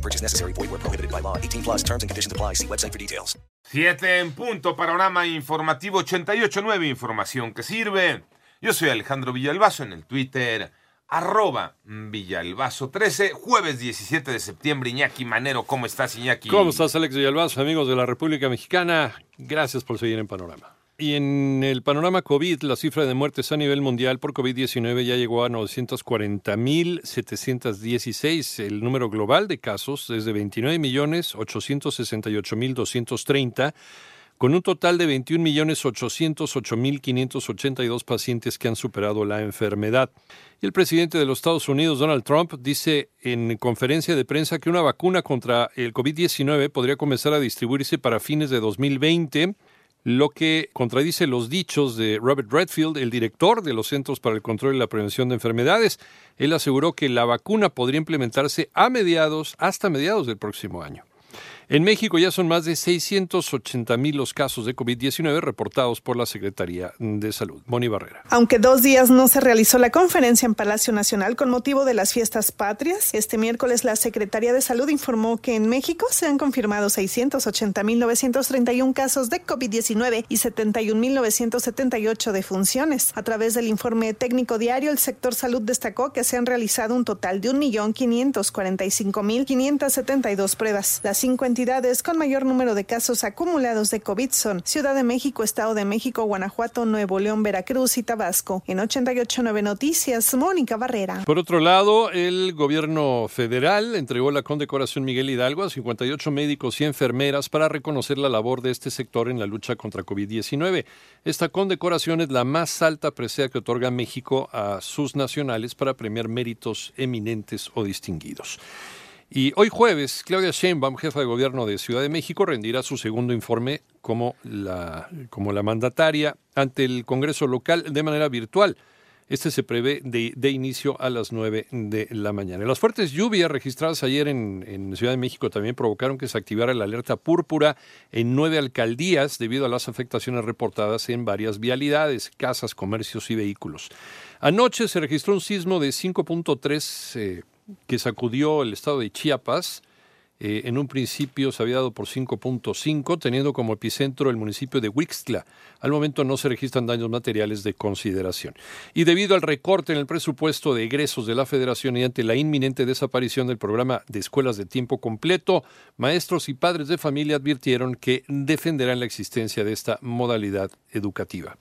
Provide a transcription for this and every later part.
No purchase necessary. Void where prohibited by law. 18 plus terms and conditions apply. See website for details. Siete en punto, panorama informativo 88.9, información que sirve. Yo soy Alejandro Villalbazo en el Twitter, arroba Villalbazo13, jueves 17 de septiembre. Iñaki Manero, ¿cómo estás, Iñaki? ¿Cómo estás, Alex Villalbazo, amigos de la República Mexicana? Gracias por seguir en Panorama. Y en el panorama COVID, la cifra de muertes a nivel mundial por COVID-19 ya llegó a 940.716. El número global de casos es de 29.868.230, con un total de 21.808.582 pacientes que han superado la enfermedad. Y el presidente de los Estados Unidos, Donald Trump, dice en conferencia de prensa que una vacuna contra el COVID-19 podría comenzar a distribuirse para fines de 2020 lo que contradice los dichos de Robert Redfield, el director de los Centros para el Control y la Prevención de Enfermedades. Él aseguró que la vacuna podría implementarse a mediados, hasta mediados del próximo año. En México ya son más de 680 mil los casos de COVID-19 reportados por la Secretaría de Salud. Moni Barrera. Aunque dos días no se realizó la conferencia en Palacio Nacional con motivo de las fiestas patrias, este miércoles la Secretaría de Salud informó que en México se han confirmado 680 mil 931 casos de COVID-19 y 71 mil 978 defunciones. A través del informe técnico diario, el sector salud destacó que se han realizado un total de 1.545.572 pruebas. Las cinco con mayor número de casos acumulados de COVID son Ciudad de México, Estado de México, Guanajuato, Nuevo León, Veracruz y Tabasco. En 889 Noticias, Mónica Barrera. Por otro lado, el gobierno federal entregó la condecoración Miguel Hidalgo a 58 médicos y enfermeras para reconocer la labor de este sector en la lucha contra COVID-19. Esta condecoración es la más alta presea que otorga México a sus nacionales para premiar méritos eminentes o distinguidos. Y hoy jueves, Claudia Sheinbaum, jefa de gobierno de Ciudad de México, rendirá su segundo informe como la, como la mandataria ante el Congreso local de manera virtual. Este se prevé de, de, inicio a las 9 de la mañana. Las fuertes lluvias registradas ayer en, Ciudad de México también provocaron que se activara la alerta púrpura en nueve alcaldías debido a las afectaciones reportadas en varias vialidades, casas, comercios y vehículos. Anoche se registró un sismo de 5.3 eh, que sacudió el estado de Chiapas. Eh, en un principio se había dado por 5.5, teniendo como epicentro el municipio de Huixtla. Al momento no se registran daños materiales de consideración. Y debido al recorte en el presupuesto de egresos de la Federación y ante la inminente desaparición del programa de escuelas de tiempo completo, maestros y padres de familia advirtieron que defenderán la existencia de esta modalidad educativa.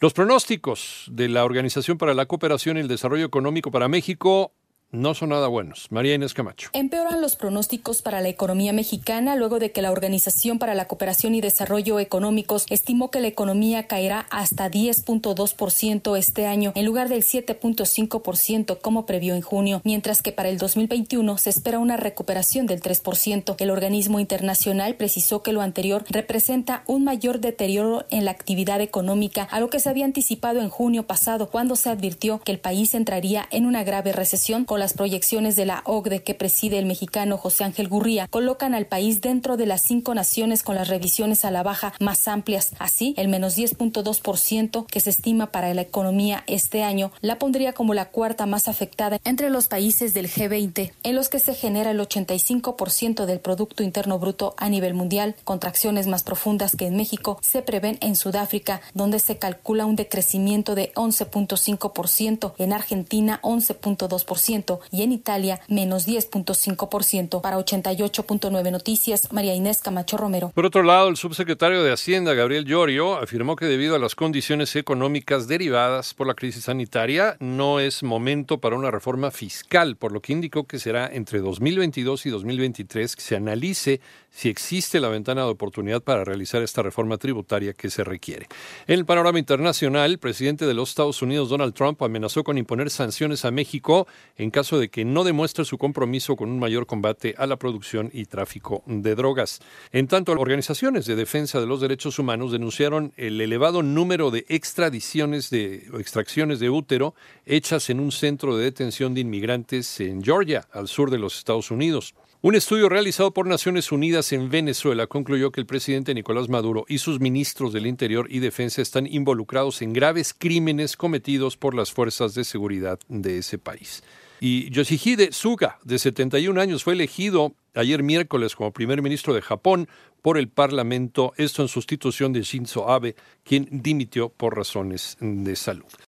Los pronósticos de la Organización para la Cooperación y el Desarrollo Económico para México no son nada buenos. María Inés Camacho. Empeoran los pronósticos para la economía mexicana luego de que la Organización para la Cooperación y Desarrollo Económicos estimó que la economía caerá hasta 10.2% este año en lugar del 7.5% como previó en junio, mientras que para el 2021 se espera una recuperación del 3%. El organismo internacional precisó que lo anterior representa un mayor deterioro en la actividad económica, a lo que se había anticipado en junio pasado cuando se advirtió que el país entraría en una grave recesión con las proyecciones de la OCDE que preside el mexicano José Ángel Gurría colocan al país dentro de las cinco naciones con las revisiones a la baja más amplias. Así, el menos 10.2% que se estima para la economía este año la pondría como la cuarta más afectada entre los países del G20, en los que se genera el 85% del Producto Interno Bruto a nivel mundial. Contracciones más profundas que en México se prevén en Sudáfrica, donde se calcula un decrecimiento de 11.5%, en Argentina 11.2%, y en Italia menos 10.5%. Para 88.9 Noticias, María Inés Camacho Romero. Por otro lado, el subsecretario de Hacienda, Gabriel Llorio, afirmó que debido a las condiciones económicas derivadas por la crisis sanitaria, no es momento para una reforma fiscal, por lo que indicó que será entre 2022 y 2023 que se analice si existe la ventana de oportunidad para realizar esta reforma tributaria que se requiere. En el panorama internacional, el presidente de los Estados Unidos, Donald Trump, amenazó con imponer sanciones a México en caso de que no demuestre su compromiso con un mayor combate a la producción y tráfico de drogas. En tanto, organizaciones de defensa de los derechos humanos denunciaron el elevado número de extradiciones de extracciones de útero hechas en un centro de detención de inmigrantes en Georgia, al sur de los Estados Unidos. Un estudio realizado por Naciones Unidas en Venezuela concluyó que el presidente Nicolás Maduro y sus ministros del Interior y Defensa están involucrados en graves crímenes cometidos por las fuerzas de seguridad de ese país. Y Yoshihide Suga, de 71 años, fue elegido ayer miércoles como primer ministro de Japón por el Parlamento, esto en sustitución de Shinzo Abe, quien dimitió por razones de salud.